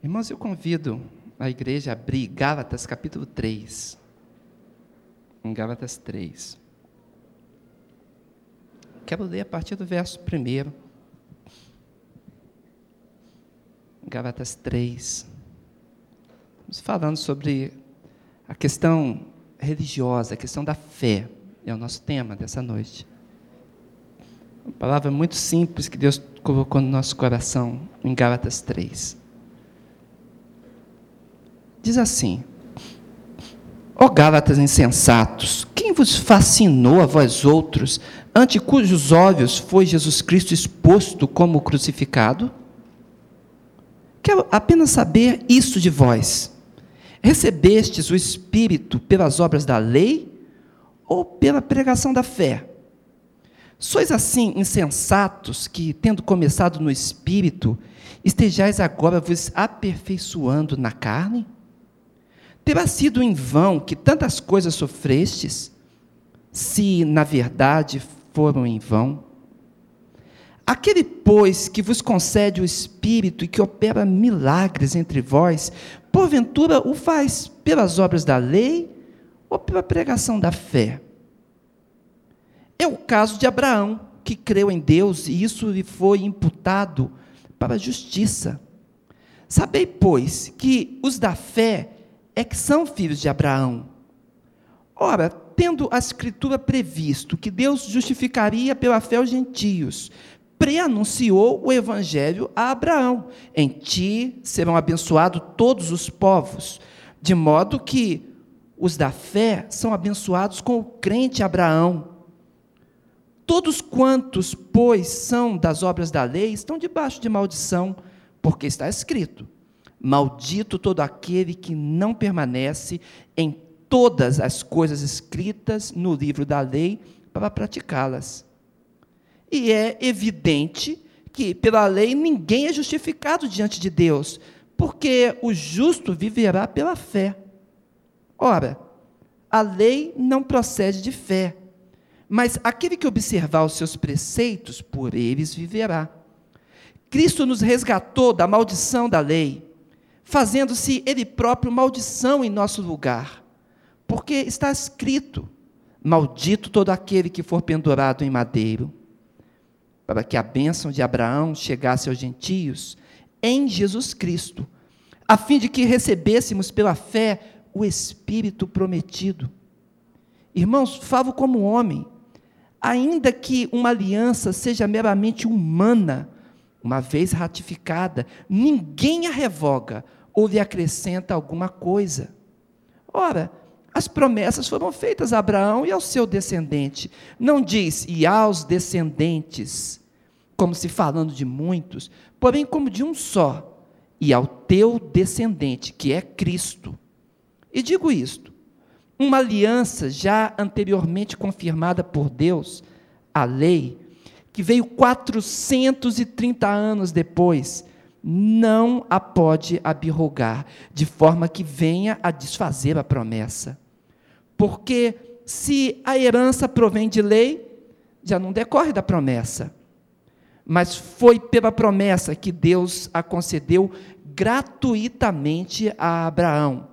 Irmãos, eu convido a igreja a abrir Gálatas capítulo 3. Em Gálatas 3. Quero ler a partir do verso 1. Gálatas 3. Estamos falando sobre a questão religiosa, a questão da fé. É o nosso tema dessa noite. Uma palavra muito simples que Deus colocou no nosso coração em Gálatas 3. Diz assim: Ó oh, Gálatas insensatos, quem vos fascinou a vós outros, ante cujos olhos foi Jesus Cristo exposto como crucificado? Quero apenas saber isso de vós. Recebestes o Espírito pelas obras da lei ou pela pregação da fé? Sois assim insensatos que, tendo começado no Espírito, estejais agora vos aperfeiçoando na carne? Terá sido em vão que tantas coisas sofrestes, se na verdade foram em vão? Aquele, pois, que vos concede o Espírito e que opera milagres entre vós, porventura o faz pelas obras da lei ou pela pregação da fé? É o caso de Abraão, que creu em Deus e isso lhe foi imputado para a justiça. Sabei, pois, que os da fé é que são filhos de Abraão. Ora, tendo a Escritura previsto que Deus justificaria pela fé os gentios, preanunciou o evangelho a Abraão: Em ti serão abençoados todos os povos, de modo que os da fé são abençoados com o crente Abraão. Todos quantos, pois, são das obras da lei, estão debaixo de maldição, porque está escrito: Maldito todo aquele que não permanece em todas as coisas escritas no livro da lei para praticá-las. E é evidente que, pela lei, ninguém é justificado diante de Deus, porque o justo viverá pela fé. Ora, a lei não procede de fé, mas aquele que observar os seus preceitos, por eles viverá. Cristo nos resgatou da maldição da lei, fazendo-se Ele próprio maldição em nosso lugar, porque está escrito: Maldito todo aquele que for pendurado em madeiro para que a bênção de Abraão chegasse aos gentios em Jesus Cristo, a fim de que recebêssemos pela fé o Espírito prometido. Irmãos, falo como homem, ainda que uma aliança seja meramente humana, uma vez ratificada, ninguém a revoga ou lhe acrescenta alguma coisa. Ora, as promessas foram feitas a Abraão e ao seu descendente. Não diz, e aos descendentes, como se falando de muitos, porém como de um só, e ao teu descendente, que é Cristo. E digo isto: uma aliança já anteriormente confirmada por Deus, a lei, que veio 430 anos depois, não a pode abrogar, de forma que venha a desfazer a promessa. Porque se a herança provém de lei, já não decorre da promessa. Mas foi pela promessa que Deus a concedeu gratuitamente a Abraão.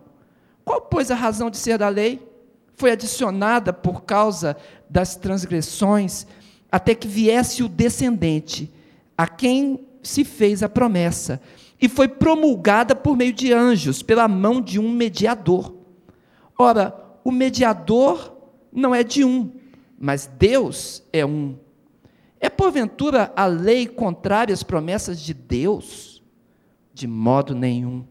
Qual, pois, a razão de ser da lei? Foi adicionada por causa das transgressões, até que viesse o descendente, a quem se fez a promessa, e foi promulgada por meio de anjos, pela mão de um mediador. Ora, o mediador não é de um, mas Deus é um. É porventura a lei contrária às promessas de Deus? De modo nenhum.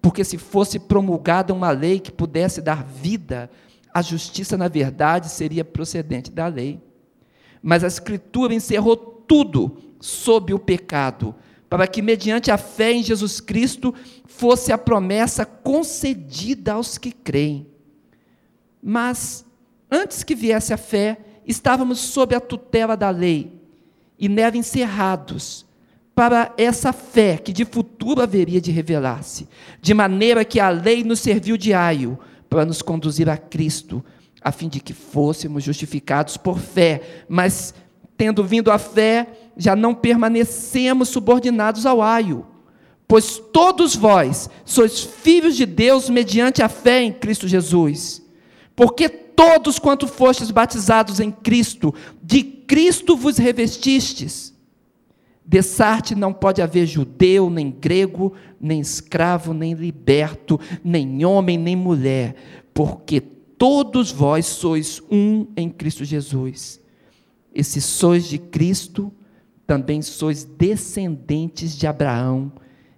Porque se fosse promulgada uma lei que pudesse dar vida, a justiça, na verdade, seria procedente da lei. Mas a Escritura encerrou tudo sob o pecado, para que, mediante a fé em Jesus Cristo, fosse a promessa concedida aos que creem. Mas, antes que viesse a fé, estávamos sob a tutela da lei e nela encerrados para essa fé que de futuro haveria de revelar-se, de maneira que a lei nos serviu de aio para nos conduzir a Cristo, a fim de que fôssemos justificados por fé, mas tendo vindo a fé, já não permanecemos subordinados ao aio, pois todos vós sois filhos de Deus mediante a fé em Cristo Jesus. Porque todos quanto fostes batizados em Cristo, de Cristo vos revestistes. Dessarte não pode haver judeu, nem grego, nem escravo, nem liberto, nem homem, nem mulher, porque todos vós sois um em Cristo Jesus. E se sois de Cristo, também sois descendentes de Abraão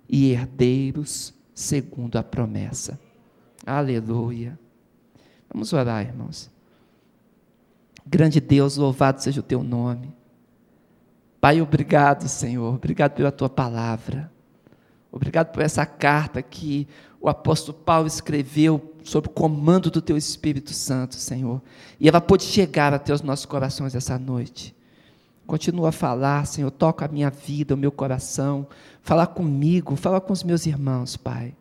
e herdeiros segundo a promessa. Aleluia. Vamos orar, irmãos. Grande Deus, louvado seja o teu nome. Pai, obrigado, Senhor. Obrigado pela tua palavra. Obrigado por essa carta que o apóstolo Paulo escreveu sob o comando do teu Espírito Santo, Senhor. E ela pode chegar até os nossos corações essa noite. Continua a falar, Senhor, toca a minha vida, o meu coração, fala comigo, fala com os meus irmãos, Pai.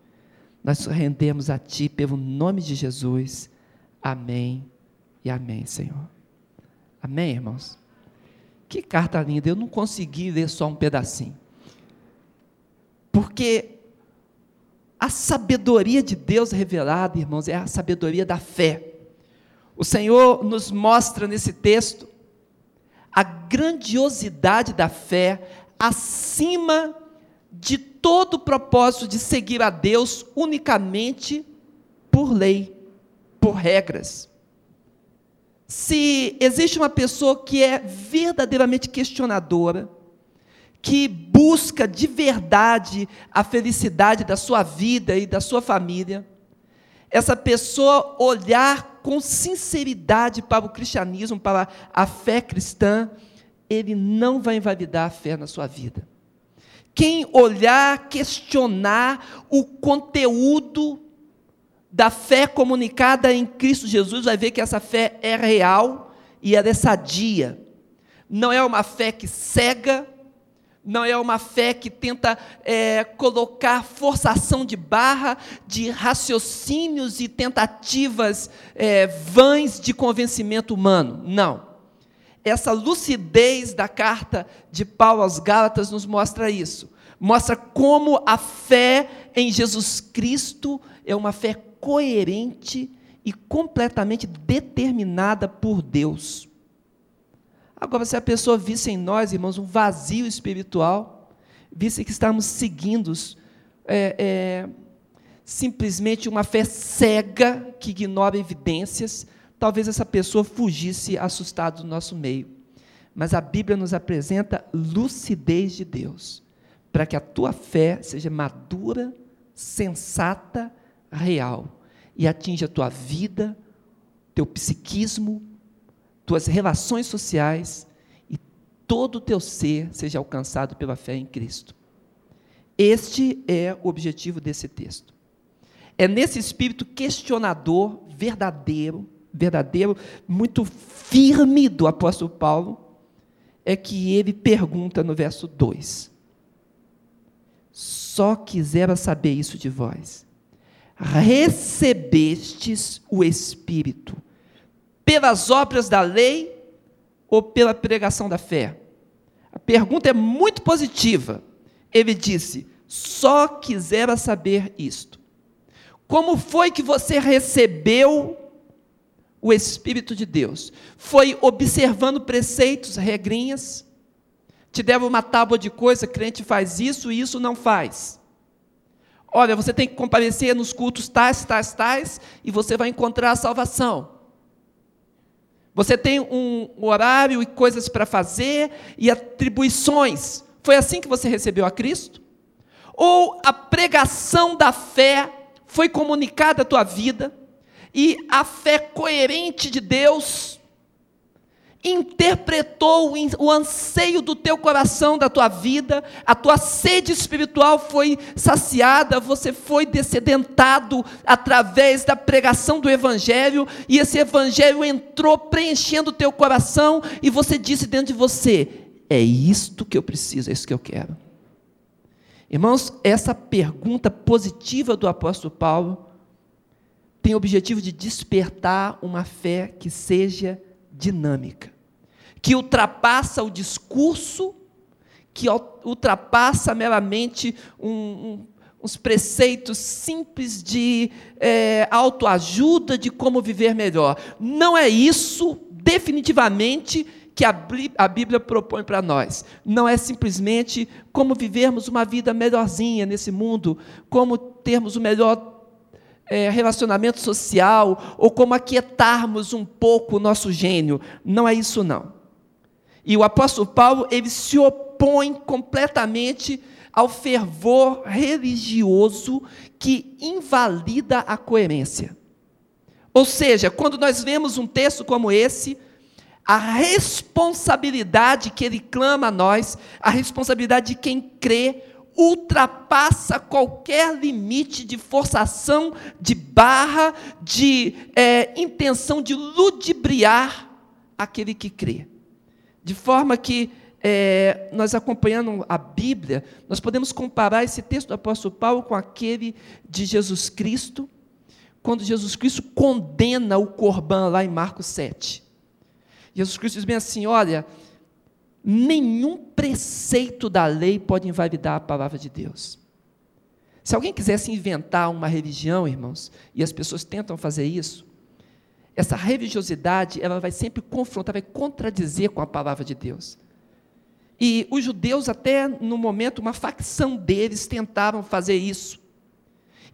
Nós rendemos a Ti pelo nome de Jesus. Amém e amém, Senhor. Amém, irmãos? Que carta linda, eu não consegui ler só um pedacinho. Porque a sabedoria de Deus revelada, irmãos, é a sabedoria da fé. O Senhor nos mostra nesse texto a grandiosidade da fé acima de todo o propósito de seguir a Deus unicamente por lei, por regras. Se existe uma pessoa que é verdadeiramente questionadora, que busca de verdade a felicidade da sua vida e da sua família, essa pessoa olhar com sinceridade para o cristianismo, para a fé cristã, ele não vai invalidar a fé na sua vida. Quem olhar, questionar o conteúdo da fé comunicada em Cristo Jesus, vai ver que essa fé é real e ela é sadia. Não é uma fé que cega, não é uma fé que tenta é, colocar forçação de barra, de raciocínios e tentativas é, vãs de convencimento humano. Não. Essa lucidez da carta de Paulo aos Gálatas nos mostra isso. Mostra como a fé em Jesus Cristo é uma fé coerente e completamente determinada por Deus. Agora, se a pessoa visse em nós, irmãos, um vazio espiritual, visse que estamos seguindo é, é, simplesmente uma fé cega que ignora evidências, talvez essa pessoa fugisse assustada do nosso meio. Mas a Bíblia nos apresenta lucidez de Deus, para que a tua fé seja madura, sensata, real e atinja a tua vida, teu psiquismo, tuas relações sociais e todo o teu ser seja alcançado pela fé em Cristo. Este é o objetivo desse texto. É nesse espírito questionador, verdadeiro, verdadeiro, muito firme do apóstolo Paulo, é que ele pergunta no verso 2: Só quisera saber isso de vós. Recebestes o Espírito pelas obras da lei ou pela pregação da fé? A pergunta é muito positiva. Ele disse: só quisera saber isto. Como foi que você recebeu o Espírito de Deus? Foi observando preceitos, regrinhas? Te deram uma tábua de coisa, crente faz isso e isso não faz. Olha, você tem que comparecer nos cultos tais, tais, tais, e você vai encontrar a salvação. Você tem um horário e coisas para fazer e atribuições. Foi assim que você recebeu a Cristo? Ou a pregação da fé foi comunicada à tua vida e a fé coerente de Deus interpretou o anseio do teu coração, da tua vida, a tua sede espiritual foi saciada, você foi descedentado através da pregação do Evangelho, e esse Evangelho entrou preenchendo o teu coração, e você disse dentro de você: é isto que eu preciso, é isso que eu quero. Irmãos, essa pergunta positiva do apóstolo Paulo tem o objetivo de despertar uma fé que seja dinâmica que ultrapassa o discurso, que ultrapassa meramente um, um, uns preceitos simples de é, autoajuda, de como viver melhor. Não é isso, definitivamente, que a Bíblia propõe para nós. Não é simplesmente como vivermos uma vida melhorzinha nesse mundo, como termos o melhor é, relacionamento social, ou como aquietarmos um pouco o nosso gênio. Não é isso, não. E o apóstolo Paulo, ele se opõe completamente ao fervor religioso que invalida a coerência. Ou seja, quando nós vemos um texto como esse, a responsabilidade que ele clama a nós, a responsabilidade de quem crê, ultrapassa qualquer limite de forçação, de barra, de é, intenção de ludibriar aquele que crê. De forma que, é, nós acompanhando a Bíblia, nós podemos comparar esse texto do apóstolo Paulo com aquele de Jesus Cristo, quando Jesus Cristo condena o Corban lá em Marcos 7. Jesus Cristo diz bem assim: olha, nenhum preceito da lei pode invalidar a palavra de Deus. Se alguém quisesse inventar uma religião, irmãos, e as pessoas tentam fazer isso, essa religiosidade ela vai sempre confrontar, vai contradizer com a palavra de Deus. E os judeus, até no momento, uma facção deles tentaram fazer isso.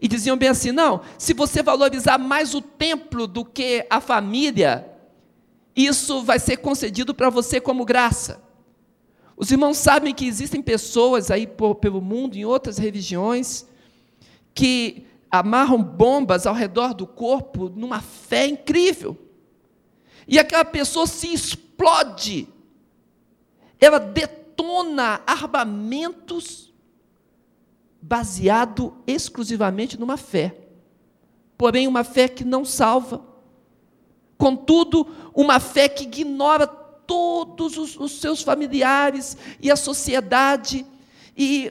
E diziam bem assim: não, se você valorizar mais o templo do que a família, isso vai ser concedido para você como graça. Os irmãos sabem que existem pessoas aí por, pelo mundo, em outras religiões, que amarram bombas ao redor do corpo numa fé incrível. E aquela pessoa se explode. Ela detona armamentos baseado exclusivamente numa fé. Porém, uma fé que não salva, Contudo, uma fé que ignora todos os, os seus familiares e a sociedade, e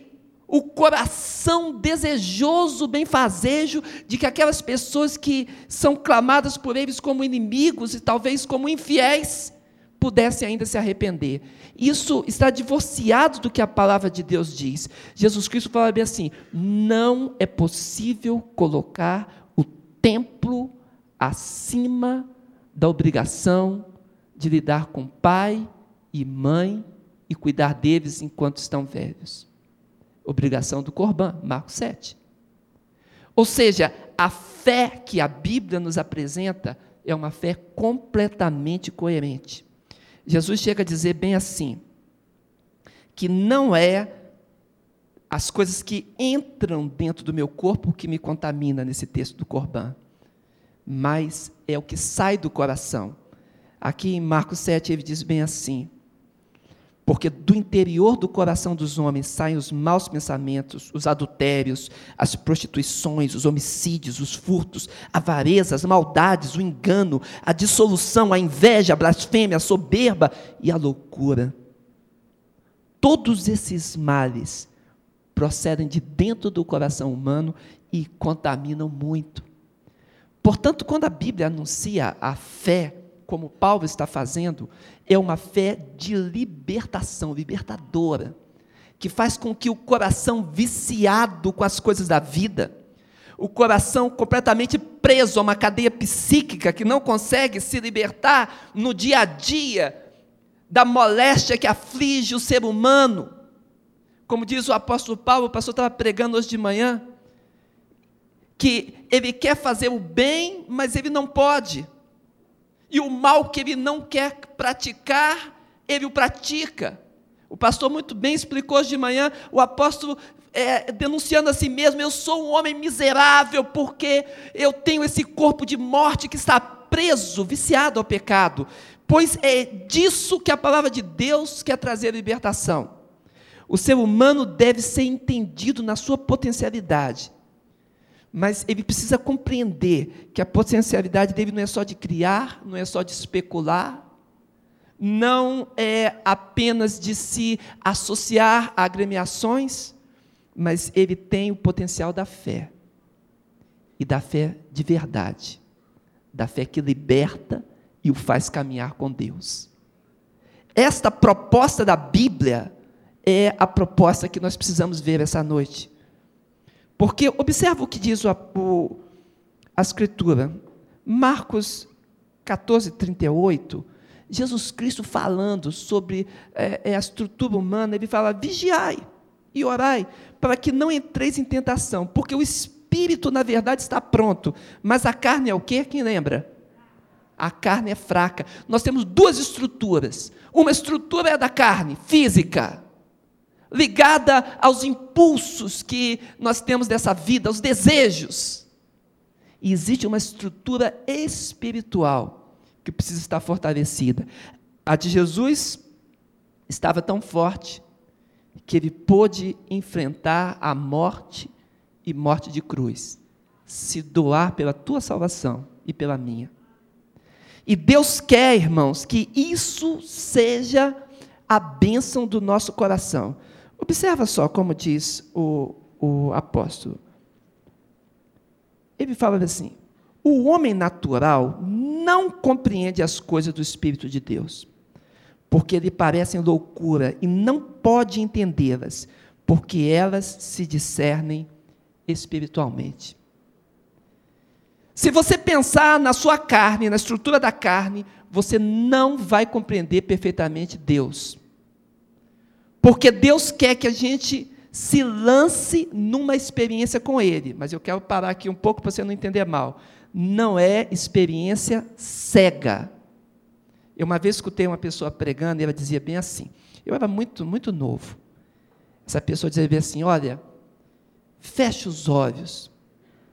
o coração desejoso, benfazejo, de que aquelas pessoas que são clamadas por eles como inimigos e talvez como infiéis, pudessem ainda se arrepender. Isso está divorciado do que a palavra de Deus diz. Jesus Cristo fala bem assim: não é possível colocar o templo acima da obrigação de lidar com pai e mãe e cuidar deles enquanto estão velhos. Obrigação do Corban, Marcos 7. Ou seja, a fé que a Bíblia nos apresenta é uma fé completamente coerente. Jesus chega a dizer bem assim: que não é as coisas que entram dentro do meu corpo que me contamina nesse texto do Corban mas é o que sai do coração. Aqui em Marcos 7 ele diz bem assim: porque do interior do coração dos homens saem os maus pensamentos, os adultérios, as prostituições, os homicídios, os furtos, a avareza, as maldades, o engano, a dissolução, a inveja, a blasfêmia, a soberba e a loucura. Todos esses males procedem de dentro do coração humano e contaminam muito. Portanto, quando a Bíblia anuncia a fé, como Paulo está fazendo, é uma fé de libertação, libertadora, que faz com que o coração viciado com as coisas da vida, o coração completamente preso a uma cadeia psíquica que não consegue se libertar no dia a dia da moléstia que aflige o ser humano. Como diz o apóstolo Paulo, o pastor estava pregando hoje de manhã, que ele quer fazer o bem, mas ele não pode. E o mal que ele não quer praticar, ele o pratica. O pastor muito bem explicou hoje de manhã, o apóstolo é, denunciando a si mesmo: eu sou um homem miserável, porque eu tenho esse corpo de morte que está preso, viciado ao pecado. Pois é disso que a palavra de Deus quer trazer libertação. O ser humano deve ser entendido na sua potencialidade mas ele precisa compreender que a potencialidade dele não é só de criar, não é só de especular, não é apenas de se associar a agremiações, mas ele tem o potencial da fé. E da fé de verdade, da fé que liberta e o faz caminhar com Deus. Esta proposta da Bíblia é a proposta que nós precisamos ver essa noite. Porque observa o que diz o, o, a Escritura. Marcos 14, 38, Jesus Cristo falando sobre é, é, a estrutura humana, ele fala: vigiai e orai, para que não entreis em tentação, porque o espírito, na verdade, está pronto, mas a carne é o quê? Quem lembra? A carne é fraca. Nós temos duas estruturas. Uma estrutura é da carne, física, ligada aos impulsos que nós temos dessa vida, aos desejos. E existe uma estrutura espiritual que precisa estar fortalecida. A de Jesus estava tão forte que ele pôde enfrentar a morte e morte de cruz, se doar pela tua salvação e pela minha. E Deus quer, irmãos, que isso seja a bênção do nosso coração. Observa só como diz o, o apóstolo. Ele fala assim: o homem natural não compreende as coisas do Espírito de Deus, porque lhe parecem loucura e não pode entendê-las, porque elas se discernem espiritualmente. Se você pensar na sua carne, na estrutura da carne, você não vai compreender perfeitamente Deus. Porque Deus quer que a gente se lance numa experiência com Ele. Mas eu quero parar aqui um pouco para você não entender mal. Não é experiência cega. Eu uma vez escutei uma pessoa pregando e ela dizia bem assim. Eu era muito, muito novo. Essa pessoa dizia bem assim: olha, feche os olhos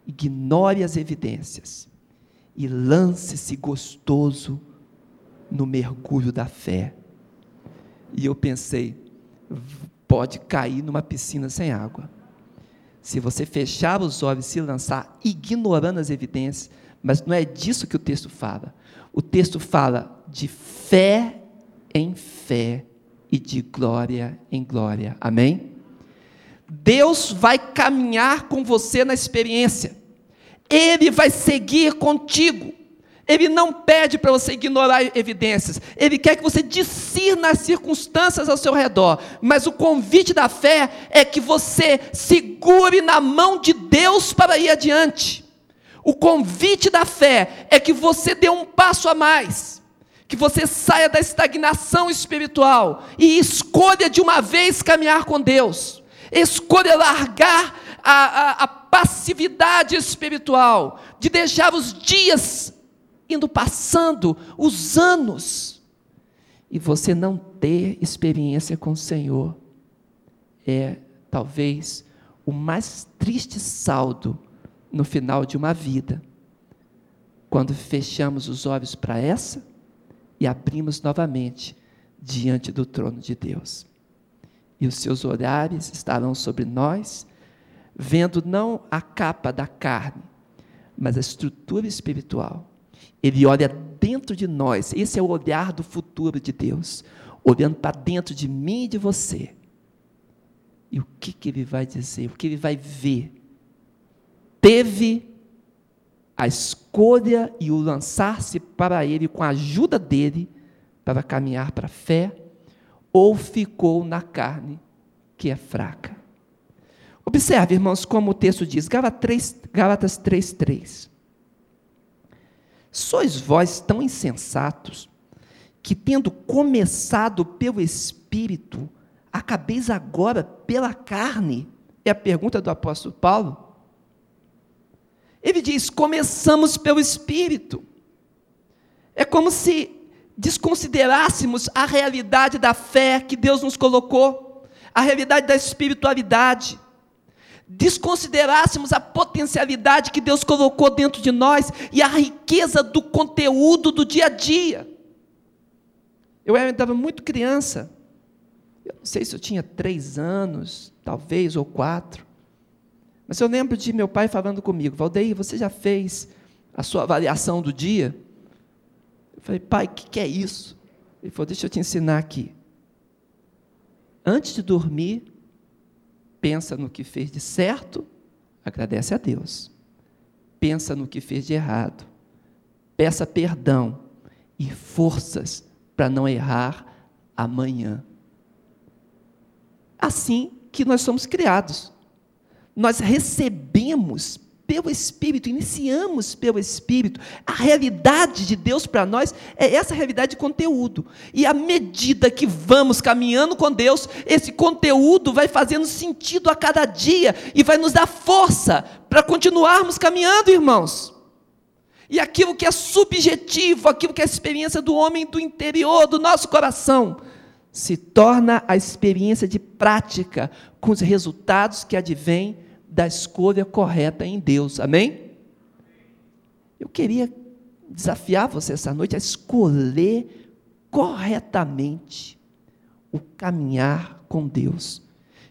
ignore as evidências e lance-se gostoso no mergulho da fé. E eu pensei, pode cair numa piscina sem água. Se você fechar os olhos e se lançar ignorando as evidências, mas não é disso que o texto fala. O texto fala de fé em fé e de glória em glória. Amém? Deus vai caminhar com você na experiência. Ele vai seguir contigo. Ele não pede para você ignorar evidências. Ele quer que você discirna as circunstâncias ao seu redor. Mas o convite da fé é que você segure na mão de Deus para ir adiante. O convite da fé é que você dê um passo a mais. Que você saia da estagnação espiritual e escolha de uma vez caminhar com Deus. Escolha largar a, a, a passividade espiritual, de deixar os dias indo passando, os anos, e você não ter experiência com o Senhor, é talvez o mais triste saldo no final de uma vida, quando fechamos os olhos para essa e abrimos novamente diante do trono de Deus e os seus olhares estarão sobre nós, vendo não a capa da carne, mas a estrutura espiritual. Ele olha dentro de nós, esse é o olhar do futuro de Deus, olhando para dentro de mim e de você. E o que, que ele vai dizer? O que ele vai ver? Teve a escolha e o lançar-se para ele com a ajuda dele para caminhar para a fé ou ficou na carne que é fraca. Observe, irmãos, como o texto diz, Gálatas 3,3. Sois vós tão insensatos, que tendo começado pelo Espírito, acabeis agora pela carne? É a pergunta do apóstolo Paulo. Ele diz: começamos pelo Espírito. É como se desconsiderássemos a realidade da fé que Deus nos colocou, a realidade da espiritualidade, desconsiderássemos a potencialidade que Deus colocou dentro de nós e a riqueza do conteúdo do dia a dia. Eu estava muito criança, eu não sei se eu tinha três anos, talvez, ou quatro, mas eu lembro de meu pai falando comigo: Valdeir, você já fez a sua avaliação do dia? Falei, pai, o que, que é isso? Ele falou, deixa eu te ensinar aqui. Antes de dormir, pensa no que fez de certo, agradece a Deus. Pensa no que fez de errado. Peça perdão e forças para não errar amanhã. assim que nós somos criados. Nós recebemos pelo Espírito, iniciamos pelo Espírito. A realidade de Deus para nós é essa realidade de conteúdo. E à medida que vamos caminhando com Deus, esse conteúdo vai fazendo sentido a cada dia e vai nos dar força para continuarmos caminhando, irmãos. E aquilo que é subjetivo, aquilo que é a experiência do homem do interior, do nosso coração, se torna a experiência de prática com os resultados que advêm da escolha correta em Deus. Amém? Eu queria desafiar você essa noite a escolher corretamente o caminhar com Deus.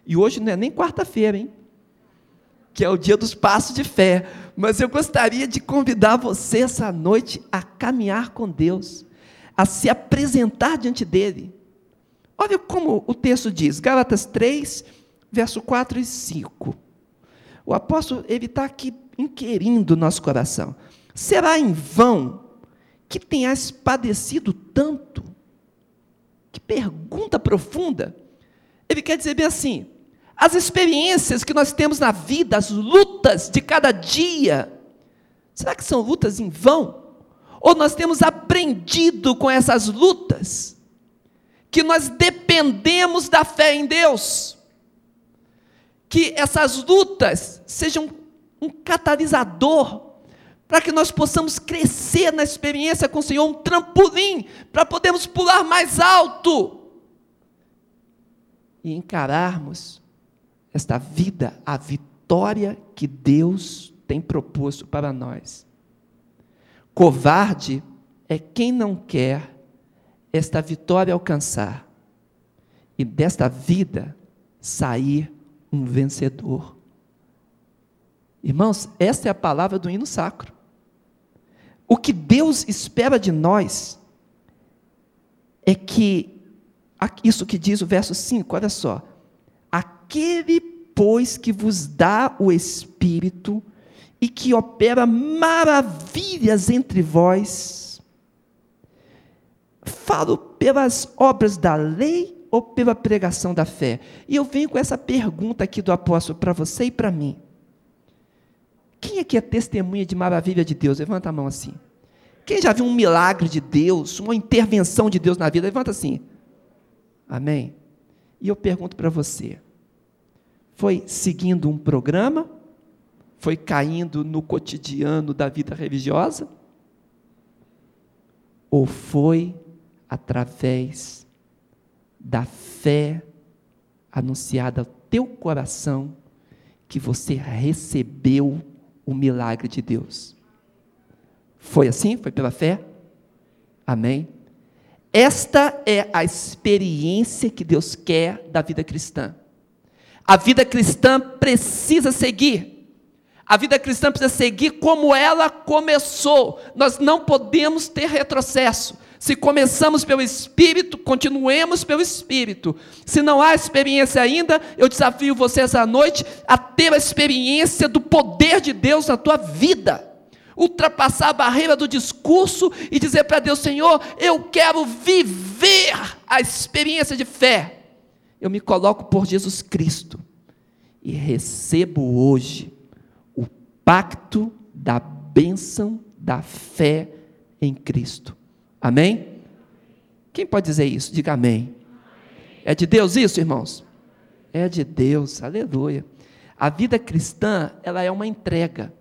E hoje não é nem quarta-feira, hein? Que é o dia dos passos de fé. Mas eu gostaria de convidar você essa noite a caminhar com Deus, a se apresentar diante dEle. Olha como o texto diz, Gálatas 3, verso 4 e 5. O apóstolo, ele está aqui inquirindo o nosso coração. Será em vão que tenhas padecido tanto? Que pergunta profunda. Ele quer dizer bem assim: as experiências que nós temos na vida, as lutas de cada dia, será que são lutas em vão? Ou nós temos aprendido com essas lutas que nós dependemos da fé em Deus? Que essas lutas sejam um catalisador para que nós possamos crescer na experiência com o Senhor, um trampolim para podermos pular mais alto e encararmos esta vida, a vitória que Deus tem proposto para nós. Covarde é quem não quer esta vitória alcançar e desta vida sair um vencedor. Irmãos, essa é a palavra do hino sacro. O que Deus espera de nós é que, isso que diz o verso 5, olha só. Aquele, pois, que vos dá o Espírito e que opera maravilhas entre vós, falo pelas obras da lei ou pela pregação da fé? E eu venho com essa pergunta aqui do apóstolo para você e para mim. Quem aqui é testemunha de maravilha de Deus? Levanta a mão assim. Quem já viu um milagre de Deus, uma intervenção de Deus na vida? Levanta assim. Amém? E eu pergunto para você: foi seguindo um programa? Foi caindo no cotidiano da vida religiosa? Ou foi através da fé anunciada ao teu coração que você recebeu o milagre de Deus. Foi assim? Foi pela fé? Amém? Esta é a experiência que Deus quer da vida cristã. A vida cristã precisa seguir. A vida cristã precisa seguir como ela começou. Nós não podemos ter retrocesso. Se começamos pelo Espírito, continuemos pelo Espírito. Se não há experiência ainda, eu desafio você essa noite a ter a experiência do poder de Deus na tua vida. Ultrapassar a barreira do discurso e dizer para Deus: Senhor, eu quero viver a experiência de fé. Eu me coloco por Jesus Cristo e recebo hoje o pacto da bênção da fé em Cristo. Amém? Quem pode dizer isso? Diga amém. É de Deus isso, irmãos? É de Deus, aleluia. A vida cristã, ela é uma entrega.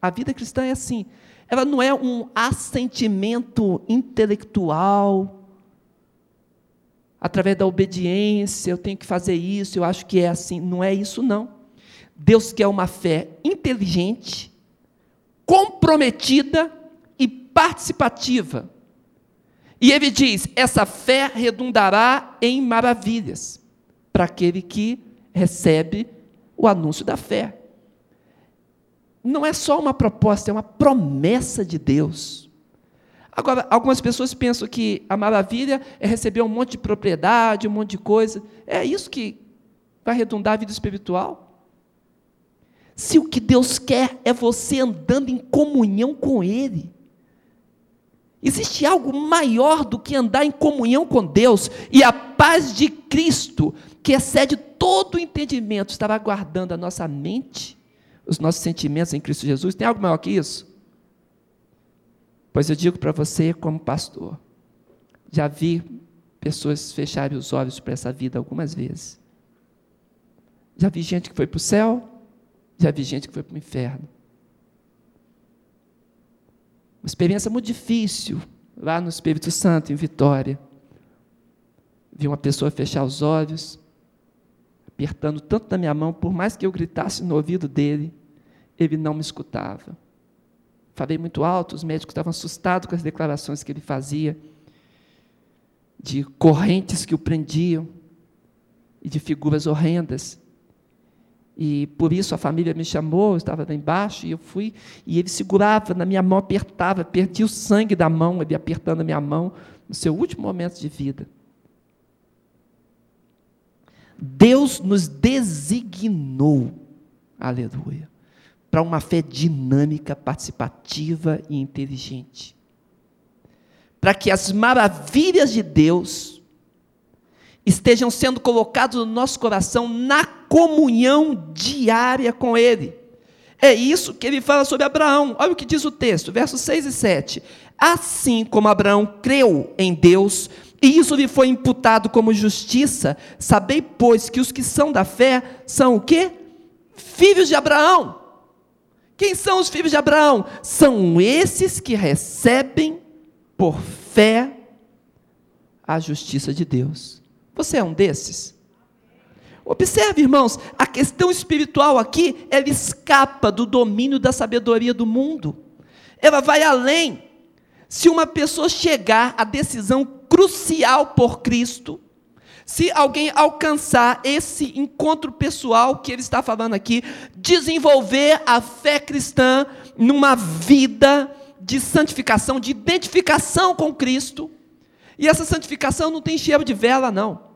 A vida cristã é assim. Ela não é um assentimento intelectual, através da obediência, eu tenho que fazer isso, eu acho que é assim. Não é isso, não. Deus quer uma fé inteligente, comprometida e participativa. E ele diz: essa fé redundará em maravilhas para aquele que recebe o anúncio da fé. Não é só uma proposta, é uma promessa de Deus. Agora, algumas pessoas pensam que a maravilha é receber um monte de propriedade, um monte de coisa. É isso que vai redundar a vida espiritual? Se o que Deus quer é você andando em comunhão com Ele, Existe algo maior do que andar em comunhão com Deus e a paz de Cristo, que excede todo o entendimento estava guardando a nossa mente, os nossos sentimentos em Cristo Jesus. Tem algo maior que isso? Pois eu digo para você, como pastor, já vi pessoas fecharem os olhos para essa vida algumas vezes. Já vi gente que foi para o céu, já vi gente que foi para o inferno. Uma experiência muito difícil, lá no Espírito Santo, em Vitória. Vi uma pessoa fechar os olhos, apertando tanto na minha mão, por mais que eu gritasse no ouvido dele, ele não me escutava. Falei muito alto, os médicos estavam assustados com as declarações que ele fazia, de correntes que o prendiam e de figuras horrendas. E por isso a família me chamou, eu estava lá embaixo, e eu fui, e ele segurava na minha mão, apertava, perdi o sangue da mão, ele apertando a minha mão, no seu último momento de vida. Deus nos designou, aleluia, para uma fé dinâmica, participativa e inteligente. Para que as maravilhas de Deus estejam sendo colocados no nosso coração na comunhão diária com Ele. É isso que ele fala sobre Abraão. Olha o que diz o texto, versos 6 e 7. Assim como Abraão creu em Deus, e isso lhe foi imputado como justiça, sabei, pois, que os que são da fé são o quê? Filhos de Abraão. Quem são os filhos de Abraão? São esses que recebem por fé a justiça de Deus. Você é um desses? Observe, irmãos, a questão espiritual aqui, ela escapa do domínio da sabedoria do mundo. Ela vai além. Se uma pessoa chegar à decisão crucial por Cristo, se alguém alcançar esse encontro pessoal que ele está falando aqui, desenvolver a fé cristã numa vida de santificação, de identificação com Cristo, e essa santificação não tem cheiro de vela, não.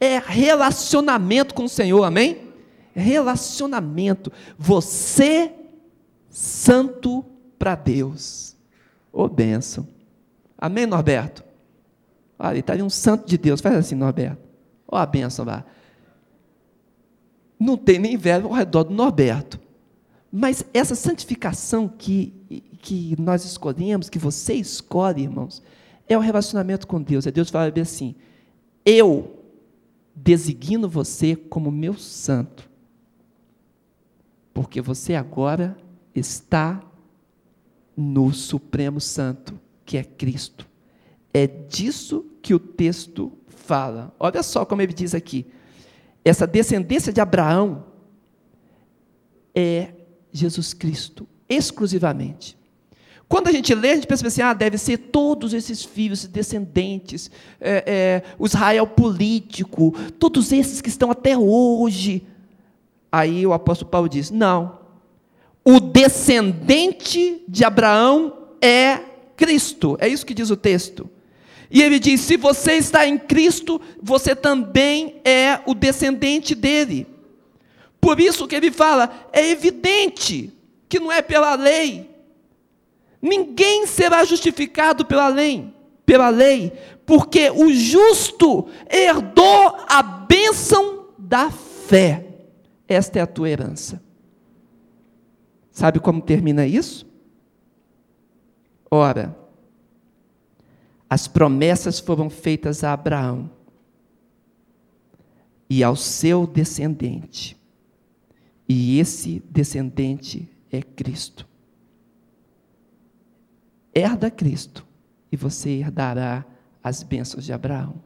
É relacionamento com o Senhor, amém? Relacionamento. Você, santo para Deus. Ô oh, bênção. Amém, Norberto? Olha, está ali um santo de Deus. Faz assim, Norberto. Ó a bênção lá. Não tem nem velho ao redor do Norberto. Mas essa santificação que, que nós escolhemos, que você escolhe, irmãos, é o relacionamento com Deus. É Deus fala assim: eu designo você como meu santo, porque você agora está no Supremo Santo, que é Cristo. É disso que o texto fala. Olha só como ele diz aqui. Essa descendência de Abraão é Jesus Cristo, exclusivamente. Quando a gente lê, a gente pensa assim: ah, deve ser todos esses filhos, descendentes, é, é, o Israel político, todos esses que estão até hoje. Aí o apóstolo Paulo diz: não, o descendente de Abraão é Cristo, é isso que diz o texto. E ele diz: se você está em Cristo, você também é o descendente dele. Por isso que ele fala: é evidente que não é pela lei, Ninguém será justificado pela lei, pela lei, porque o justo herdou a bênção da fé. Esta é a tua herança. Sabe como termina isso? Ora, as promessas foram feitas a Abraão e ao seu descendente, e esse descendente é Cristo herda Cristo e você herdará as bênçãos de Abraão.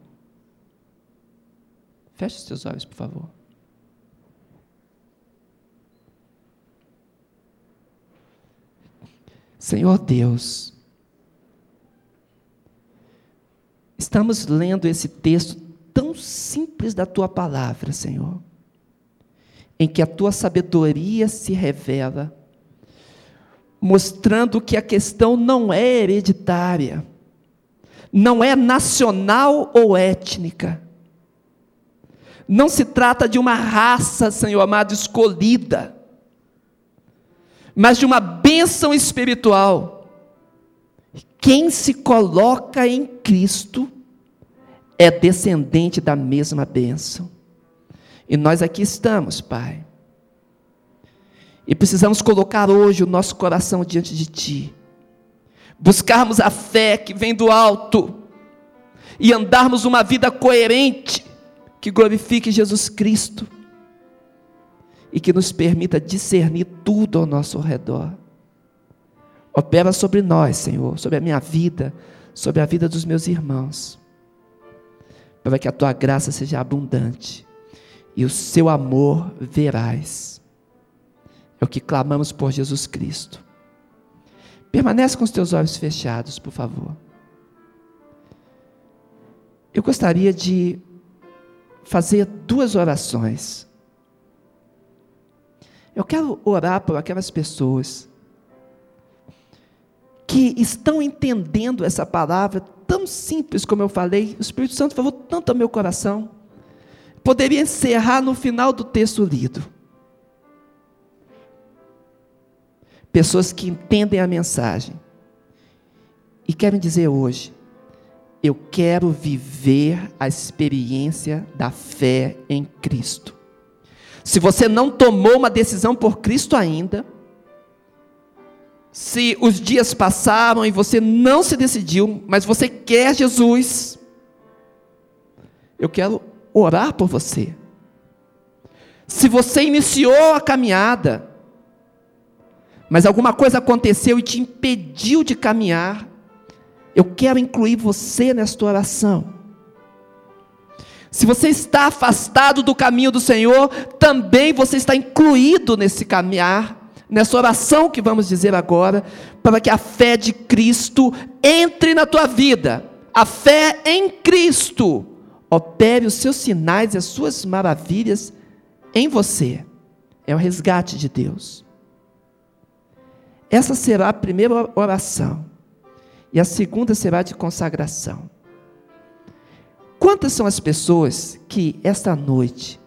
Feche os seus olhos, por favor. Senhor Deus, estamos lendo esse texto tão simples da tua palavra, Senhor, em que a tua sabedoria se revela mostrando que a questão não é hereditária, não é nacional ou étnica. Não se trata de uma raça, Senhor amado, escolhida, mas de uma bênção espiritual. Quem se coloca em Cristo é descendente da mesma bênção. E nós aqui estamos, Pai. E precisamos colocar hoje o nosso coração diante de Ti. Buscarmos a fé que vem do alto. E andarmos uma vida coerente que glorifique Jesus Cristo. E que nos permita discernir tudo ao nosso redor. Opera sobre nós, Senhor, sobre a minha vida, sobre a vida dos meus irmãos. Para que a tua graça seja abundante e o seu amor verás. É o que clamamos por Jesus Cristo. Permanece com os teus olhos fechados, por favor. Eu gostaria de fazer duas orações. Eu quero orar por aquelas pessoas que estão entendendo essa palavra tão simples como eu falei. O Espírito Santo falou tanto ao meu coração. Poderia encerrar no final do texto lido. Pessoas que entendem a mensagem e querem dizer hoje: eu quero viver a experiência da fé em Cristo. Se você não tomou uma decisão por Cristo ainda, se os dias passaram e você não se decidiu, mas você quer Jesus, eu quero orar por você. Se você iniciou a caminhada, mas alguma coisa aconteceu e te impediu de caminhar, eu quero incluir você nesta oração. Se você está afastado do caminho do Senhor, também você está incluído nesse caminhar nessa oração que vamos dizer agora, para que a fé de Cristo entre na tua vida. A fé em Cristo opere os seus sinais e as suas maravilhas em você. É o resgate de Deus. Essa será a primeira oração. E a segunda será de consagração. Quantas são as pessoas que esta noite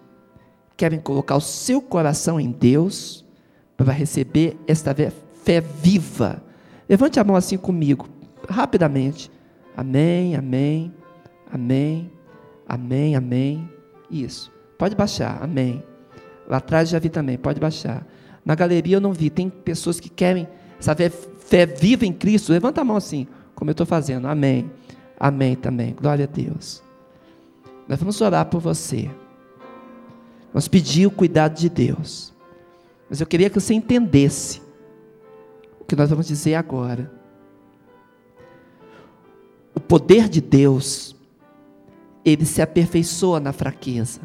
querem colocar o seu coração em Deus para receber esta fé viva. Levante a mão assim comigo, rapidamente. Amém, amém, amém, amém, amém. Isso. Pode baixar, amém. Lá atrás já vi também, pode baixar. Na galeria eu não vi, tem pessoas que querem essa fé, fé viva em Cristo. Levanta a mão assim, como eu estou fazendo. Amém, amém também. Glória a Deus. Nós vamos orar por você. Vamos pedir o cuidado de Deus. Mas eu queria que você entendesse o que nós vamos dizer agora. O poder de Deus, ele se aperfeiçoa na fraqueza.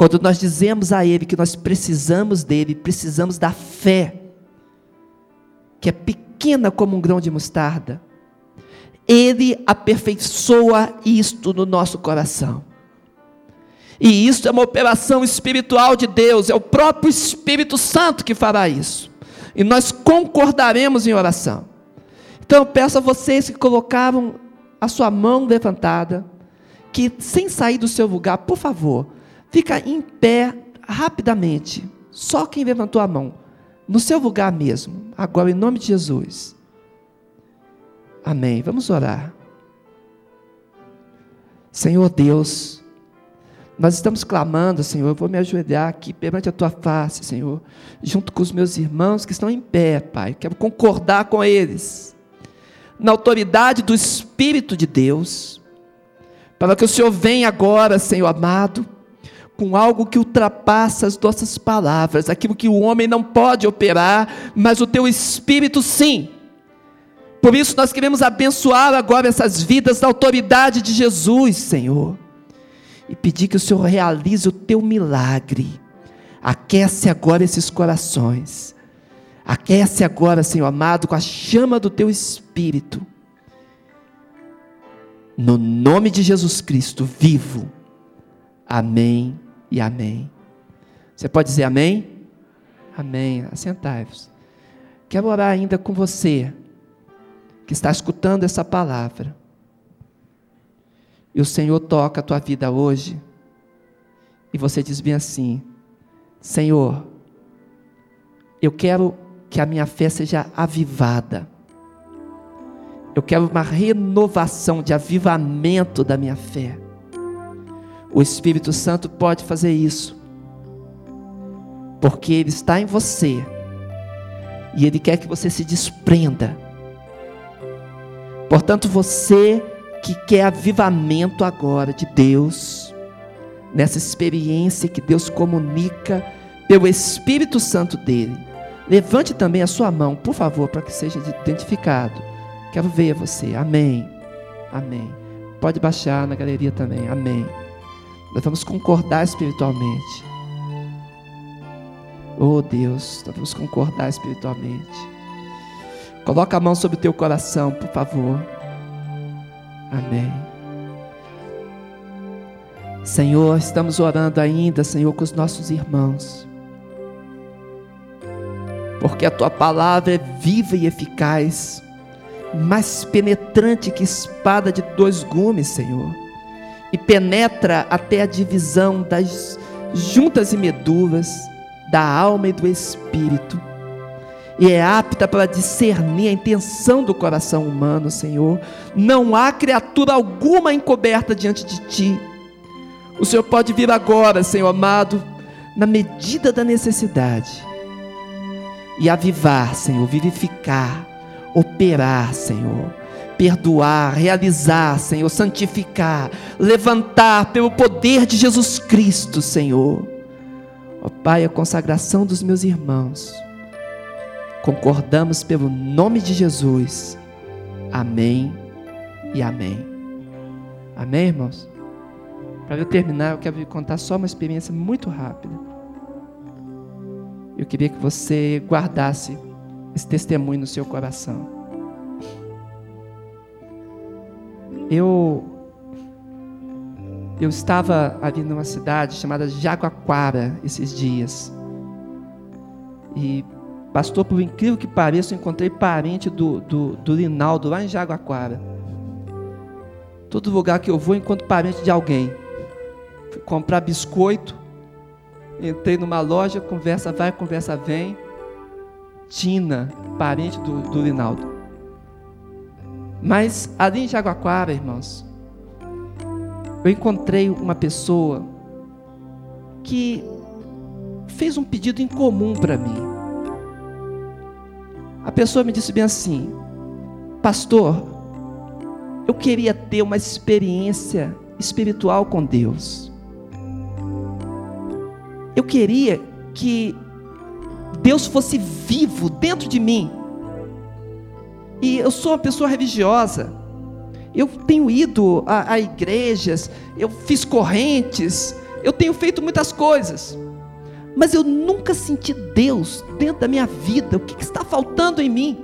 Quando nós dizemos a Ele que nós precisamos dele, precisamos da fé, que é pequena como um grão de mostarda, Ele aperfeiçoa isto no nosso coração. E isso é uma operação espiritual de Deus, é o próprio Espírito Santo que fará isso. E nós concordaremos em oração. Então eu peço a vocês que colocaram a sua mão levantada, que sem sair do seu lugar, por favor, fica em pé rapidamente. Só quem levantou a mão, no seu lugar mesmo, agora em nome de Jesus. Amém. Vamos orar. Senhor Deus, nós estamos clamando, Senhor, eu vou me ajoelhar aqui perante a tua face, Senhor, junto com os meus irmãos que estão em pé, Pai. Quero concordar com eles, na autoridade do Espírito de Deus, para que o Senhor venha agora, Senhor amado, com algo que ultrapassa as nossas palavras, aquilo que o homem não pode operar, mas o teu Espírito sim. Por isso nós queremos abençoar agora essas vidas da autoridade de Jesus, Senhor e pedir que o Senhor realize o teu milagre. Aquece agora esses corações. Aquece agora, Senhor amado, com a chama do teu espírito. No nome de Jesus Cristo, vivo. Amém e amém. Você pode dizer amém? Amém. Assentai-vos. Quero orar ainda com você que está escutando essa palavra e o Senhor toca a tua vida hoje, e você diz bem assim: Senhor, eu quero que a minha fé seja avivada. Eu quero uma renovação de avivamento da minha fé. O Espírito Santo pode fazer isso, porque Ele está em você e Ele quer que você se desprenda. Portanto, você que quer avivamento agora de Deus, nessa experiência que Deus comunica pelo Espírito Santo dele, levante também a sua mão, por favor, para que seja identificado. Quero ver você. Amém. Amém. Pode baixar na galeria também. Amém. Nós vamos concordar espiritualmente. Oh Deus, nós vamos concordar espiritualmente. Coloca a mão sobre o teu coração, por favor. Amém. Senhor, estamos orando ainda, Senhor, com os nossos irmãos. Porque a tua palavra é viva e eficaz, mais penetrante que espada de dois gumes, Senhor e penetra até a divisão das juntas e medulas da alma e do espírito, e é apta para discernir a intenção do coração humano, Senhor. Não há criatura alguma encoberta diante de Ti. O Senhor pode vir agora, Senhor amado, na medida da necessidade, e avivar, Senhor, vivificar, operar, Senhor perdoar, realizar, Senhor, santificar, levantar pelo poder de Jesus Cristo, Senhor. Ó Pai, a consagração dos meus irmãos. Concordamos pelo nome de Jesus. Amém e amém. Amém, irmãos? Para eu terminar, eu quero contar só uma experiência muito rápida. Eu queria que você guardasse esse testemunho no seu coração. Eu eu estava ali numa cidade chamada Jaguaquara esses dias. E, pastor, por incrível que pareça, eu encontrei parente do, do, do Linaldo lá em Jaguaquara. Todo lugar que eu vou, encontro parente de alguém. Fui comprar biscoito, entrei numa loja, conversa vai, conversa vem. Tina, parente do, do Linaldo. Mas ali em Jaguaquara, irmãos, eu encontrei uma pessoa que fez um pedido incomum para mim. A pessoa me disse bem assim: Pastor, eu queria ter uma experiência espiritual com Deus. Eu queria que Deus fosse vivo dentro de mim e eu sou uma pessoa religiosa. Eu tenho ido a, a igrejas, eu fiz correntes, eu tenho feito muitas coisas. Mas eu nunca senti Deus dentro da minha vida. O que, que está faltando em mim?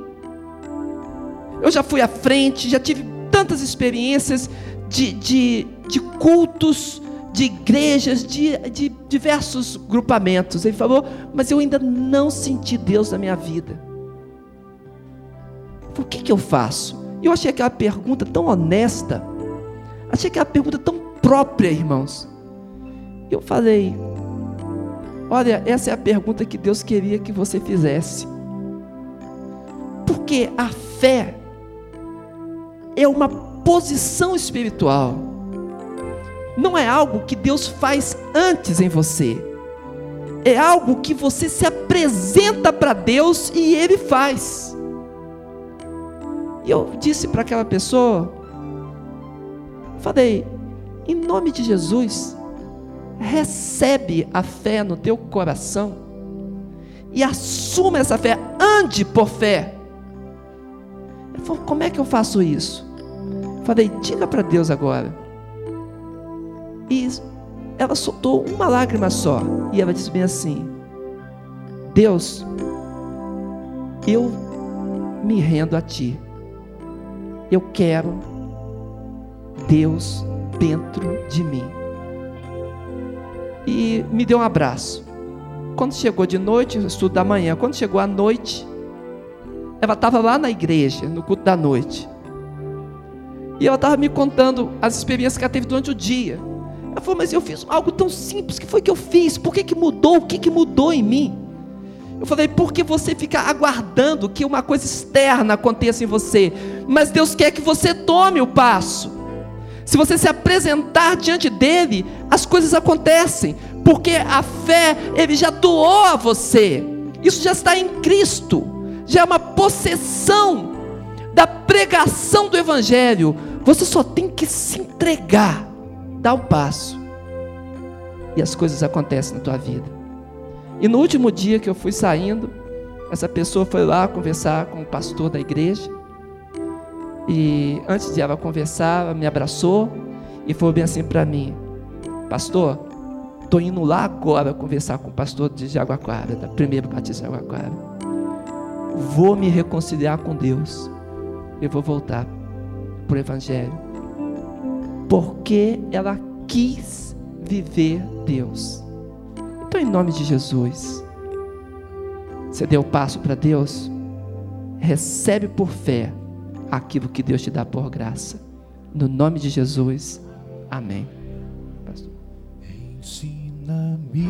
Eu já fui à frente, já tive tantas experiências de, de, de cultos, de igrejas, de, de diversos grupamentos. Ele falou, mas eu ainda não senti Deus na minha vida o que, que eu faço? Eu achei aquela pergunta tão honesta, achei aquela pergunta tão própria, irmãos. Eu falei: Olha, essa é a pergunta que Deus queria que você fizesse. Porque a fé é uma posição espiritual, não é algo que Deus faz antes em você, é algo que você se apresenta para Deus e Ele faz. E eu disse para aquela pessoa, falei, em nome de Jesus, recebe a fé no teu coração e assuma essa fé, ande por fé. Ele falou, como é que eu faço isso? Falei, diga para Deus agora. E ela soltou uma lágrima só. E ela disse bem assim: Deus, eu me rendo a Ti eu quero Deus dentro de mim. E me deu um abraço. Quando chegou de noite, estudo da manhã, quando chegou à noite, ela estava lá na igreja, no culto da noite. E ela estava me contando as experiências que ela teve durante o dia. Ela falou, mas eu fiz algo tão simples, que foi que eu fiz? Por que, que mudou? O que, que mudou em mim? Eu falei, porque você fica aguardando que uma coisa externa aconteça em você, mas Deus quer que você tome o passo. Se você se apresentar diante dele, as coisas acontecem, porque a fé ele já doou a você. Isso já está em Cristo, já é uma possessão da pregação do evangelho. Você só tem que se entregar, dar o um passo. E as coisas acontecem na tua vida. E no último dia que eu fui saindo, essa pessoa foi lá conversar com o pastor da igreja. E antes de ela conversar, ela me abraçou e falou bem assim para mim: Pastor, estou indo lá agora conversar com o pastor de Jaguaquara, da primeira batista de Jaguaquara. Vou me reconciliar com Deus. Eu vou voltar para o Evangelho. Porque ela quis viver Deus. Então, em nome de Jesus, você deu o passo para Deus, recebe por fé aquilo que Deus te dá por graça. No nome de Jesus, amém. Ensina-me